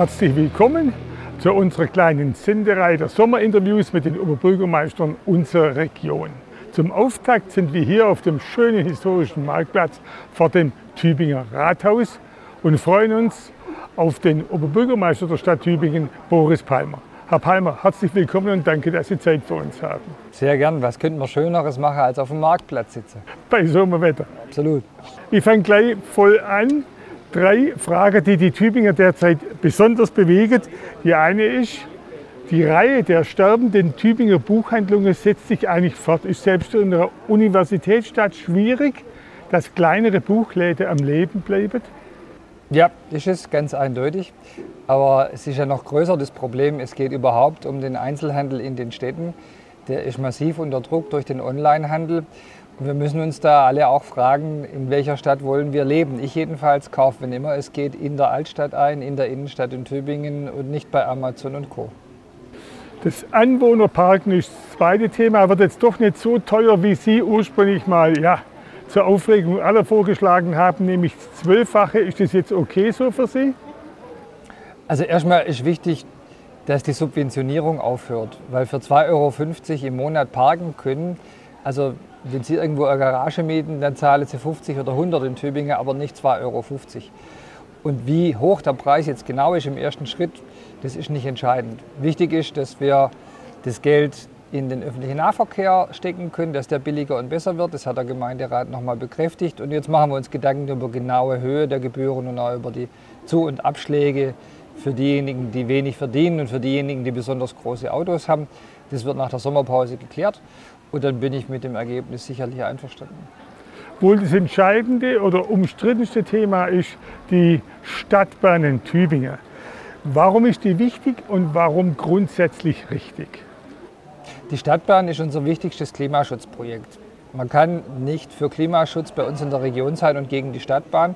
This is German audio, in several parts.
Herzlich willkommen zu unserer kleinen Senderei der Sommerinterviews mit den Oberbürgermeistern unserer Region. Zum Auftakt sind wir hier auf dem schönen historischen Marktplatz vor dem Tübinger Rathaus und freuen uns auf den Oberbürgermeister der Stadt Tübingen, Boris Palmer. Herr Palmer, herzlich willkommen und danke, dass Sie Zeit für uns haben. Sehr gern. Was könnten wir Schöneres machen, als auf dem Marktplatz sitzen? Bei Sommerwetter. Absolut. Ich fange gleich voll an. Drei Fragen, die die Tübinger derzeit besonders bewegen. Die eine ist, die Reihe der sterbenden Tübinger Buchhandlungen setzt sich eigentlich fort. Ist selbst in einer Universitätsstadt schwierig, dass kleinere Buchläden am Leben bleiben? Ja, ist es ganz eindeutig. Aber es ist ja noch größer das Problem. Es geht überhaupt um den Einzelhandel in den Städten. Der ist massiv unter Druck durch den Onlinehandel. Und wir müssen uns da alle auch fragen, in welcher Stadt wollen wir leben. Ich jedenfalls kaufe, wenn immer es geht, in der Altstadt ein, in der Innenstadt in Tübingen und nicht bei Amazon und Co. Das Anwohnerparken ist das zweite Thema, wird jetzt doch nicht so teuer, wie Sie ursprünglich mal ja, zur Aufregung aller vorgeschlagen haben, nämlich zwölffache. Ist das jetzt okay so für Sie? Also erstmal ist wichtig, dass die Subventionierung aufhört, weil für 2,50 Euro im Monat parken können, also wenn Sie irgendwo eine Garage mieten, dann zahlen Sie 50 oder 100 in Tübingen, aber nicht 2,50 Euro. Und wie hoch der Preis jetzt genau ist im ersten Schritt, das ist nicht entscheidend. Wichtig ist, dass wir das Geld in den öffentlichen Nahverkehr stecken können, dass der billiger und besser wird. Das hat der Gemeinderat nochmal bekräftigt. Und jetzt machen wir uns Gedanken über genaue Höhe der Gebühren und auch über die Zu- und Abschläge für diejenigen, die wenig verdienen und für diejenigen, die besonders große Autos haben. Das wird nach der Sommerpause geklärt und dann bin ich mit dem Ergebnis sicherlich einverstanden. Wohl das entscheidende oder umstrittenste Thema ist die Stadtbahn in Tübingen. Warum ist die wichtig und warum grundsätzlich richtig? Die Stadtbahn ist unser wichtigstes Klimaschutzprojekt. Man kann nicht für Klimaschutz bei uns in der Region sein und gegen die Stadtbahn,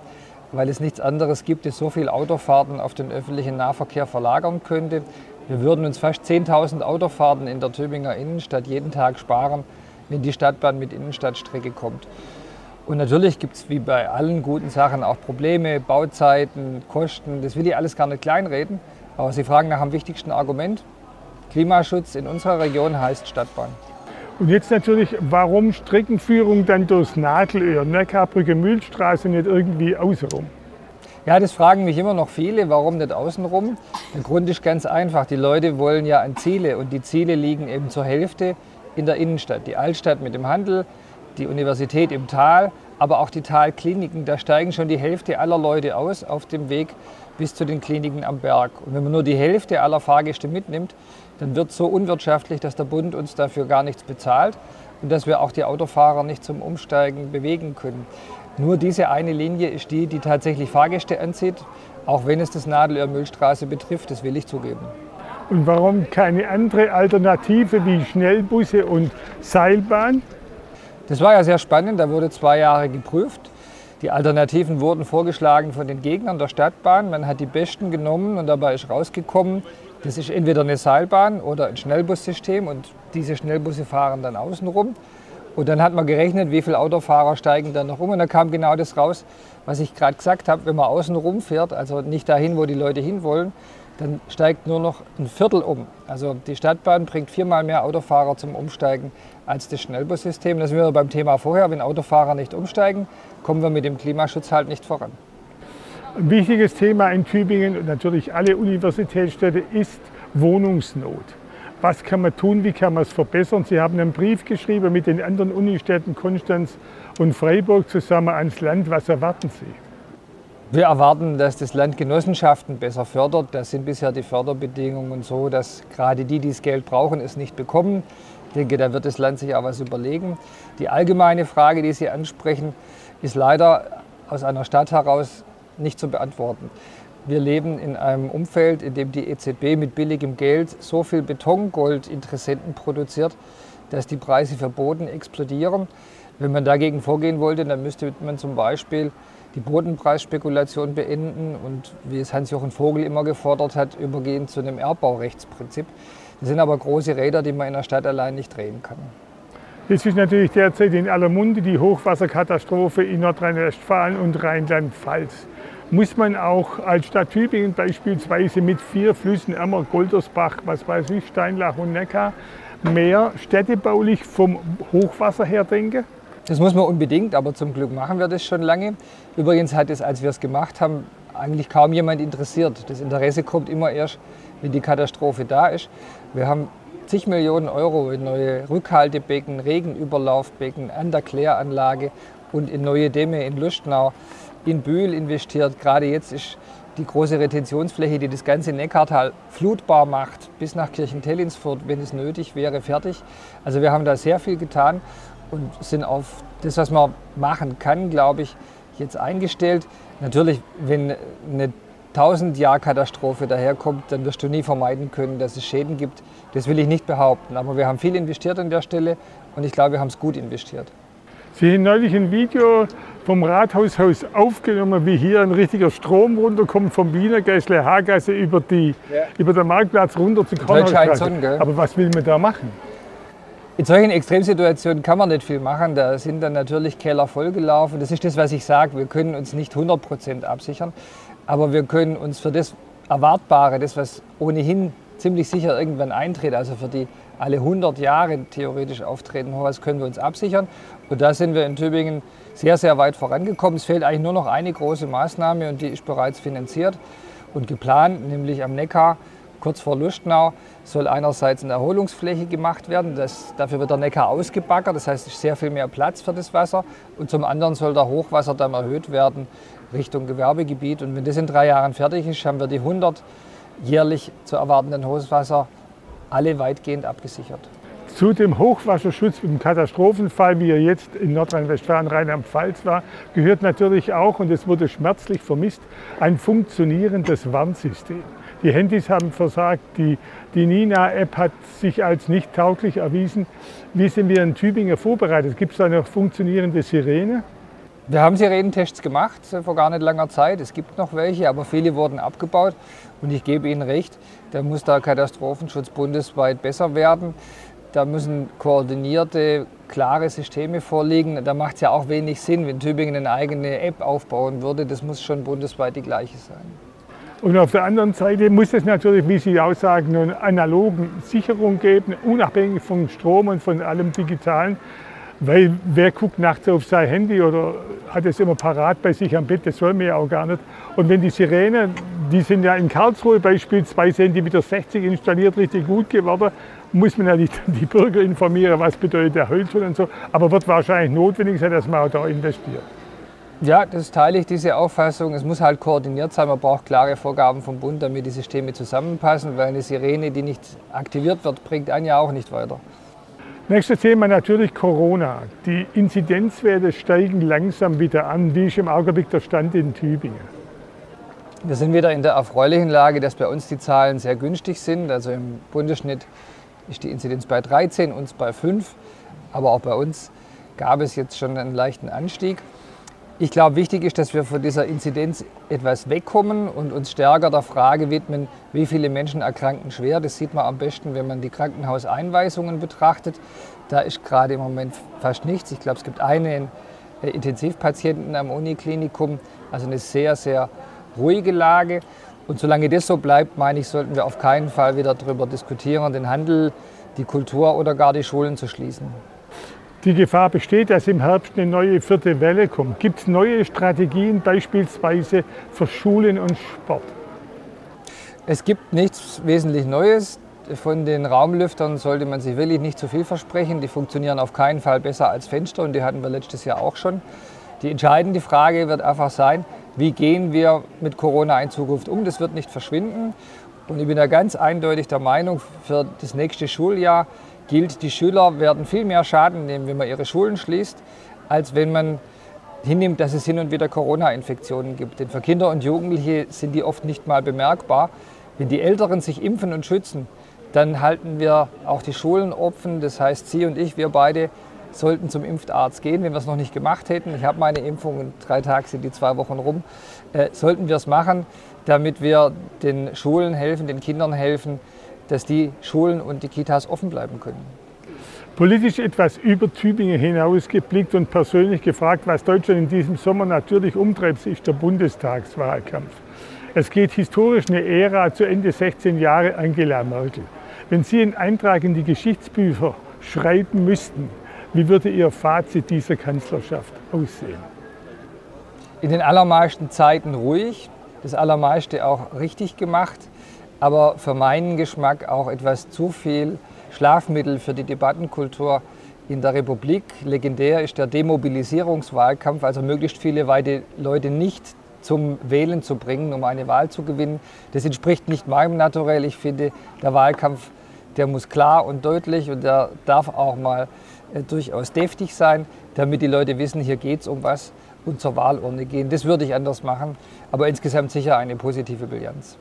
weil es nichts anderes gibt, das so viel Autofahrten auf den öffentlichen Nahverkehr verlagern könnte. Wir würden uns fast 10.000 Autofahrten in der Tübinger Innenstadt jeden Tag sparen, wenn die Stadtbahn mit Innenstadtstrecke kommt. Und natürlich gibt es wie bei allen guten Sachen auch Probleme, Bauzeiten, Kosten. Das will ich alles gar nicht kleinreden. Aber Sie fragen nach dem wichtigsten Argument. Klimaschutz in unserer Region heißt Stadtbahn. Und jetzt natürlich, warum Streckenführung dann durchs Nadelöhr, Neckarbrücke, Mühlstraße nicht irgendwie außenrum? Ja, das fragen mich immer noch viele, warum nicht außenrum? Der Grund ist ganz einfach, die Leute wollen ja an Ziele und die Ziele liegen eben zur Hälfte in der Innenstadt. Die Altstadt mit dem Handel, die Universität im Tal, aber auch die Talkliniken, da steigen schon die Hälfte aller Leute aus auf dem Weg bis zu den Kliniken am Berg. Und wenn man nur die Hälfte aller Fahrgäste mitnimmt, dann wird es so unwirtschaftlich, dass der Bund uns dafür gar nichts bezahlt und dass wir auch die Autofahrer nicht zum Umsteigen bewegen können. Nur diese eine Linie ist die, die tatsächlich Fahrgäste anzieht, auch wenn es das Nadelöhr Müllstraße betrifft, das will ich zugeben. Und warum keine andere Alternative wie Schnellbusse und Seilbahn? Das war ja sehr spannend, da wurde zwei Jahre geprüft. Die Alternativen wurden vorgeschlagen von den Gegnern der Stadtbahn. Man hat die besten genommen und dabei ist rausgekommen, das ist entweder eine Seilbahn oder ein Schnellbussystem und diese Schnellbusse fahren dann außenrum. Und dann hat man gerechnet, wie viele Autofahrer steigen dann noch um. Und dann kam genau das raus, was ich gerade gesagt habe. Wenn man außen rum fährt, also nicht dahin, wo die Leute hinwollen, dann steigt nur noch ein Viertel um. Also die Stadtbahn bringt viermal mehr Autofahrer zum Umsteigen als das Schnellbussystem. Das sind wir beim Thema vorher. Wenn Autofahrer nicht umsteigen, kommen wir mit dem Klimaschutz halt nicht voran. Ein wichtiges Thema in Tübingen und natürlich alle Universitätsstädte ist Wohnungsnot. Was kann man tun, wie kann man es verbessern? Sie haben einen Brief geschrieben mit den anderen Unistädten Konstanz und Freiburg zusammen ans Land. Was erwarten Sie? Wir erwarten, dass das Land Genossenschaften besser fördert. Das sind bisher die Förderbedingungen so, dass gerade die, die das Geld brauchen, es nicht bekommen. Ich denke, da wird das Land sich auch was überlegen. Die allgemeine Frage, die Sie ansprechen, ist leider aus einer Stadt heraus nicht zu beantworten. Wir leben in einem Umfeld, in dem die EZB mit billigem Geld so viel Betongold-Interessenten produziert, dass die Preise für Boden explodieren. Wenn man dagegen vorgehen wollte, dann müsste man zum Beispiel die Bodenpreisspekulation beenden und, wie es Hans-Jochen Vogel immer gefordert hat, übergehen zu einem Erbbaurechtsprinzip. Das sind aber große Räder, die man in der Stadt allein nicht drehen kann. Jetzt ist natürlich derzeit in aller Munde die Hochwasserkatastrophe in Nordrhein-Westfalen und Rheinland-Pfalz. Muss man auch als Stadt Tübingen beispielsweise mit vier Flüssen, Emmer, Goldersbach, was weiß ich, Steinlach und Neckar, mehr städtebaulich vom Hochwasser her denken? Das muss man unbedingt, aber zum Glück machen wir das schon lange. Übrigens hat es, als wir es gemacht haben, eigentlich kaum jemand interessiert. Das Interesse kommt immer erst, wenn die Katastrophe da ist. Wir haben zig Millionen Euro in neue Rückhaltebecken, Regenüberlaufbecken an der Kläranlage und in neue Dämme in Lustenau, in Bühl investiert. Gerade jetzt ist die große Retentionsfläche, die das ganze Neckartal flutbar macht, bis nach Kirchentelinsfurt, wenn es nötig wäre, fertig. Also wir haben da sehr viel getan und sind auf das, was man machen kann, glaube ich, jetzt eingestellt. Natürlich, wenn eine 1000-Jahr-Katastrophe daherkommt, dann wirst du nie vermeiden können, dass es Schäden gibt. Das will ich nicht behaupten. Aber wir haben viel investiert an der Stelle und ich glaube, wir haben es gut investiert. Sie neulich ein Video vom Rathaushaus aufgenommen, wie hier ein richtiger Strom runterkommt vom Wiener Gässle Hagasse über, die, ja. über den Marktplatz runter zu Kornhausstraße. Aber was will man da machen? In solchen Extremsituationen kann man nicht viel machen. Da sind dann natürlich Keller vollgelaufen. Das ist das, was ich sage. Wir können uns nicht 100 Prozent absichern, aber wir können uns für das Erwartbare, das, was ohnehin ziemlich sicher irgendwann eintritt, also für die alle 100 Jahre theoretisch auftreten, was können wir uns absichern. Und da sind wir in Tübingen sehr, sehr weit vorangekommen. Es fehlt eigentlich nur noch eine große Maßnahme und die ist bereits finanziert und geplant, nämlich am Neckar kurz vor Lustenau soll einerseits eine Erholungsfläche gemacht werden. Das, dafür wird der Neckar ausgebaggert, das heißt, es ist sehr viel mehr Platz für das Wasser. Und zum anderen soll der Hochwasserdamm erhöht werden Richtung Gewerbegebiet. Und wenn das in drei Jahren fertig ist, haben wir die 100 jährlich zu erwartenden Hochwasser alle weitgehend abgesichert. Zu dem Hochwasserschutz im Katastrophenfall, wie er jetzt in Nordrhein-Westfalen, Rheinland-Pfalz war, gehört natürlich auch, und es wurde schmerzlich vermisst, ein funktionierendes Warnsystem. Die Handys haben versagt, die, die Nina-App hat sich als nicht tauglich erwiesen. Wie sind wir in Tübingen vorbereitet? Gibt es eine funktionierende Sirene? Wir haben Sirenentests gemacht äh, vor gar nicht langer Zeit. Es gibt noch welche, aber viele wurden abgebaut. Und ich gebe Ihnen recht, da muss der Katastrophenschutz bundesweit besser werden. Da müssen koordinierte, klare Systeme vorliegen. Da macht es ja auch wenig Sinn, wenn Tübingen eine eigene App aufbauen würde. Das muss schon bundesweit die gleiche sein. Und auf der anderen Seite muss es natürlich, wie Sie auch sagen, eine analogen Sicherung geben, unabhängig vom Strom und von allem Digitalen. Weil wer guckt nachts auf sein Handy oder hat es immer parat bei sich am Bett, das soll man ja auch gar nicht. Und wenn die Sirenen, die sind ja in Karlsruhe beispielsweise, sind die mit der 60 installiert, richtig gut geworden, muss man ja nicht die Bürger informieren, was bedeutet der Holzschutz und so. Aber wird wahrscheinlich notwendig sein, dass man auch da investiert. Ja, das teile ich, diese Auffassung. Es muss halt koordiniert sein. Man braucht klare Vorgaben vom Bund, damit die Systeme zusammenpassen, weil eine Sirene, die nicht aktiviert wird, bringt einen ja auch nicht weiter. Nächstes Thema natürlich Corona. Die Inzidenzwerte steigen langsam wieder an. Wie ist im Augenblick der Stand in Tübingen? Wir sind wieder in der erfreulichen Lage, dass bei uns die Zahlen sehr günstig sind. Also im Bundesschnitt ist die Inzidenz bei 13, uns bei 5. Aber auch bei uns gab es jetzt schon einen leichten Anstieg. Ich glaube, wichtig ist, dass wir von dieser Inzidenz etwas wegkommen und uns stärker der Frage widmen, wie viele Menschen erkranken schwer. Das sieht man am besten, wenn man die Krankenhauseinweisungen betrachtet. Da ist gerade im Moment fast nichts. Ich glaube, es gibt einen äh, Intensivpatienten am Uniklinikum. Also eine sehr, sehr ruhige Lage. Und solange das so bleibt, meine ich, sollten wir auf keinen Fall wieder darüber diskutieren, den Handel, die Kultur oder gar die Schulen zu schließen. Die Gefahr besteht, dass im Herbst eine neue vierte Welle kommt. Gibt es neue Strategien beispielsweise für Schulen und Sport? Es gibt nichts wesentlich Neues. Von den Raumlüftern sollte man sich wirklich nicht zu viel versprechen. Die funktionieren auf keinen Fall besser als Fenster und die hatten wir letztes Jahr auch schon. Die entscheidende Frage wird einfach sein, wie gehen wir mit Corona in Zukunft um? Das wird nicht verschwinden. Und ich bin da ganz eindeutig der Meinung, für das nächste Schuljahr gilt, die Schüler werden viel mehr Schaden nehmen, wenn man ihre Schulen schließt, als wenn man hinnimmt, dass es hin und wieder Corona-Infektionen gibt. Denn für Kinder und Jugendliche sind die oft nicht mal bemerkbar. Wenn die Älteren sich impfen und schützen, dann halten wir auch die Schulen offen. Das heißt, Sie und ich, wir beide sollten zum Impfarzt gehen, wenn wir es noch nicht gemacht hätten. Ich habe meine Impfung, in drei Tagen sind die zwei Wochen rum. Äh, sollten wir es machen, damit wir den Schulen helfen, den Kindern helfen, dass die Schulen und die Kitas offen bleiben können. Politisch etwas über Tübingen hinausgeblickt und persönlich gefragt, was Deutschland in diesem Sommer natürlich umtreibt, ist der Bundestagswahlkampf. Es geht historisch eine Ära zu Ende 16 Jahre Angela Merkel. Wenn Sie einen Eintrag in die Geschichtsbücher schreiben müssten, wie würde Ihr Fazit dieser Kanzlerschaft aussehen? In den allermeisten Zeiten ruhig, das allermeiste auch richtig gemacht, aber für meinen Geschmack auch etwas zu viel Schlafmittel für die Debattenkultur in der Republik. Legendär ist der Demobilisierungswahlkampf, also möglichst viele Leute nicht zum Wählen zu bringen, um eine Wahl zu gewinnen. Das entspricht nicht meinem Naturell. Ich finde, der Wahlkampf, der muss klar und deutlich und der darf auch mal durchaus deftig sein, damit die Leute wissen, hier geht es um was und zur Wahlurne gehen. Das würde ich anders machen, aber insgesamt sicher eine positive Bilanz.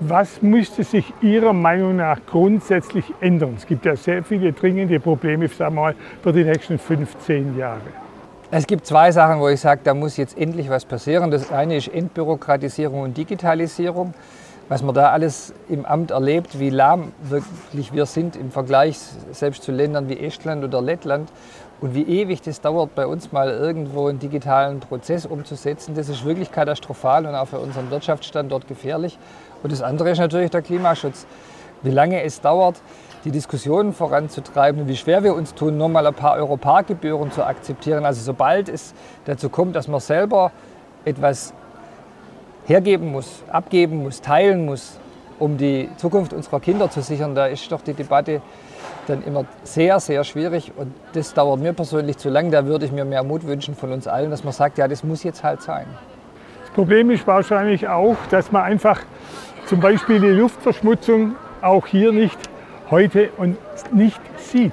Was müsste sich Ihrer Meinung nach grundsätzlich ändern? Es gibt ja sehr viele dringende Probleme sagen wir mal, für die nächsten 15 Jahre. Es gibt zwei Sachen, wo ich sage, da muss jetzt endlich was passieren. Das eine ist Entbürokratisierung und Digitalisierung. Was man da alles im Amt erlebt, wie lahm wirklich wir sind im Vergleich selbst zu Ländern wie Estland oder Lettland und wie ewig das dauert, bei uns mal irgendwo einen digitalen Prozess umzusetzen, das ist wirklich katastrophal und auch für unseren Wirtschaftsstandort gefährlich. Und das andere ist natürlich der Klimaschutz. Wie lange es dauert, die Diskussionen voranzutreiben, wie schwer wir uns tun, nur mal ein paar Europarkgebühren zu akzeptieren. Also sobald es dazu kommt, dass man selber etwas hergeben muss, abgeben muss, teilen muss, um die Zukunft unserer Kinder zu sichern, da ist doch die Debatte dann immer sehr, sehr schwierig und das dauert mir persönlich zu lang. Da würde ich mir mehr Mut wünschen von uns allen, dass man sagt, ja, das muss jetzt halt sein. Das Problem ist wahrscheinlich auch, dass man einfach zum Beispiel die Luftverschmutzung auch hier nicht heute und nicht sieht.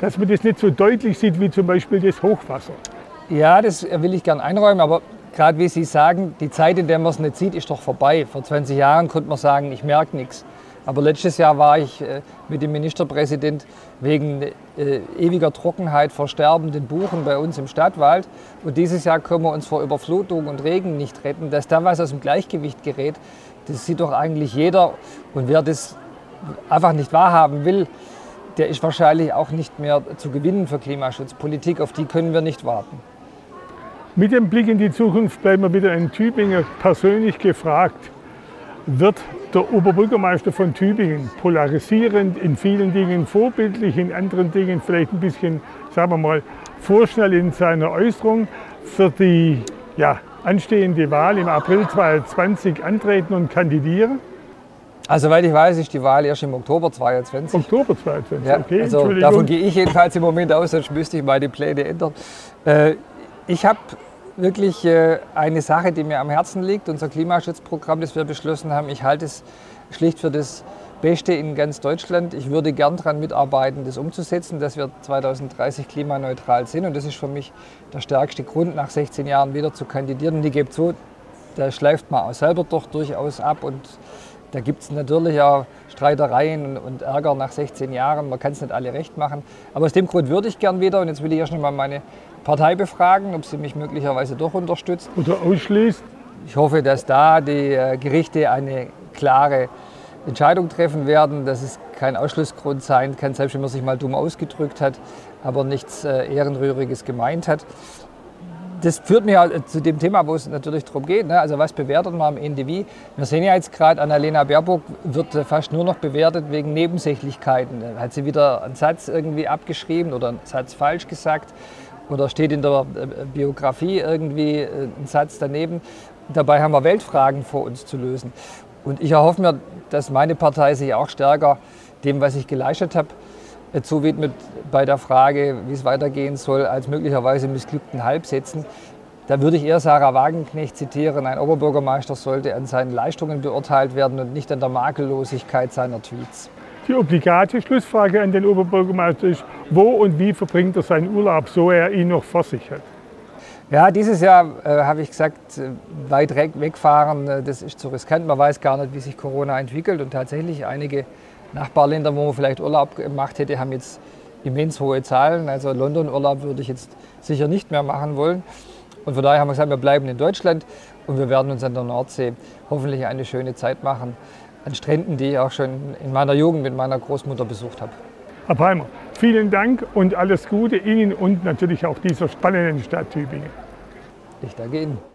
Dass man das nicht so deutlich sieht wie zum Beispiel das Hochwasser. Ja, das will ich gern einräumen, aber gerade wie Sie sagen, die Zeit, in der man es nicht sieht, ist doch vorbei. Vor 20 Jahren konnte man sagen, ich merke nichts. Aber letztes Jahr war ich äh, mit dem Ministerpräsident wegen äh, ewiger Trockenheit vor sterbenden Buchen bei uns im Stadtwald. Und dieses Jahr können wir uns vor Überflutung und Regen nicht retten. Dass da was aus dem Gleichgewicht gerät, das sieht doch eigentlich jeder. Und wer das einfach nicht wahrhaben will, der ist wahrscheinlich auch nicht mehr zu gewinnen für Klimaschutzpolitik. Auf die können wir nicht warten. Mit dem Blick in die Zukunft bleiben wir wieder in Tübingen persönlich gefragt. Wird der Oberbürgermeister von Tübingen polarisierend in vielen Dingen, vorbildlich in anderen Dingen, vielleicht ein bisschen, sagen wir mal, vorschnell in seiner Äußerung für die ja, anstehende Wahl im April 2020 antreten und kandidieren? Also, soweit ich weiß, ist die Wahl erst im Oktober 2022. Oktober 2022, ja, okay. Also, davon gehe ich jedenfalls im Moment aus, sonst müsste ich meine Pläne ändern. Äh, ich habe wirklich äh, eine Sache, die mir am Herzen liegt, unser Klimaschutzprogramm, das wir beschlossen haben. Ich halte es schlicht für das Beste in ganz Deutschland. Ich würde gern daran mitarbeiten, das umzusetzen, dass wir 2030 klimaneutral sind. Und das ist für mich der stärkste Grund, nach 16 Jahren wieder zu kandidieren. Und ich gebe zu, da schleift man auch selber doch durchaus ab. Und da gibt es natürlich auch Streitereien und Ärger nach 16 Jahren. Man kann es nicht alle recht machen. Aber aus dem Grund würde ich gern wieder. Und jetzt will ich erst noch mal meine Partei befragen, ob sie mich möglicherweise doch unterstützt. Oder ausschließt. Ich hoffe, dass da die äh, Gerichte eine klare Entscheidung treffen werden, dass es kein Ausschlussgrund sein kann, selbst wenn man sich mal dumm ausgedrückt hat, aber nichts äh, Ehrenrühriges gemeint hat. Das führt mich halt zu dem Thema, wo es natürlich darum geht. Ne? Also was bewertet man am Ende wie? Wir sehen ja jetzt gerade, Annalena Baerbock wird fast nur noch bewertet wegen Nebensächlichkeiten. Hat sie wieder einen Satz irgendwie abgeschrieben oder einen Satz falsch gesagt oder steht in der äh, Biografie irgendwie äh, ein Satz daneben. Dabei haben wir Weltfragen vor uns zu lösen. Und ich erhoffe mir, dass meine Partei sich auch stärker dem, was ich geleistet habe, äh, zuwidmet bei der Frage, wie es weitergehen soll, als möglicherweise missglückten Halbsätzen. Da würde ich eher Sarah Wagenknecht zitieren, ein Oberbürgermeister sollte an seinen Leistungen beurteilt werden und nicht an der Makellosigkeit seiner Tweets. Die obligate Schlussfrage an den Oberbürgermeister ist, wo und wie verbringt er seinen Urlaub, so er ihn noch vor sich hat? Ja, dieses Jahr äh, habe ich gesagt, äh, weit wegfahren, äh, das ist zu riskant. Man weiß gar nicht, wie sich Corona entwickelt. Und tatsächlich einige Nachbarländer, wo man vielleicht Urlaub gemacht hätte, haben jetzt immens hohe Zahlen. Also London-Urlaub würde ich jetzt sicher nicht mehr machen wollen. Und von daher haben wir gesagt, wir bleiben in Deutschland und wir werden uns an der Nordsee hoffentlich eine schöne Zeit machen an Stränden, die ich auch schon in meiner Jugend mit meiner Großmutter besucht habe. Herr Palmer, Vielen Dank und alles Gute Ihnen und natürlich auch dieser spannenden Stadt Tübingen. Ich danke Ihnen.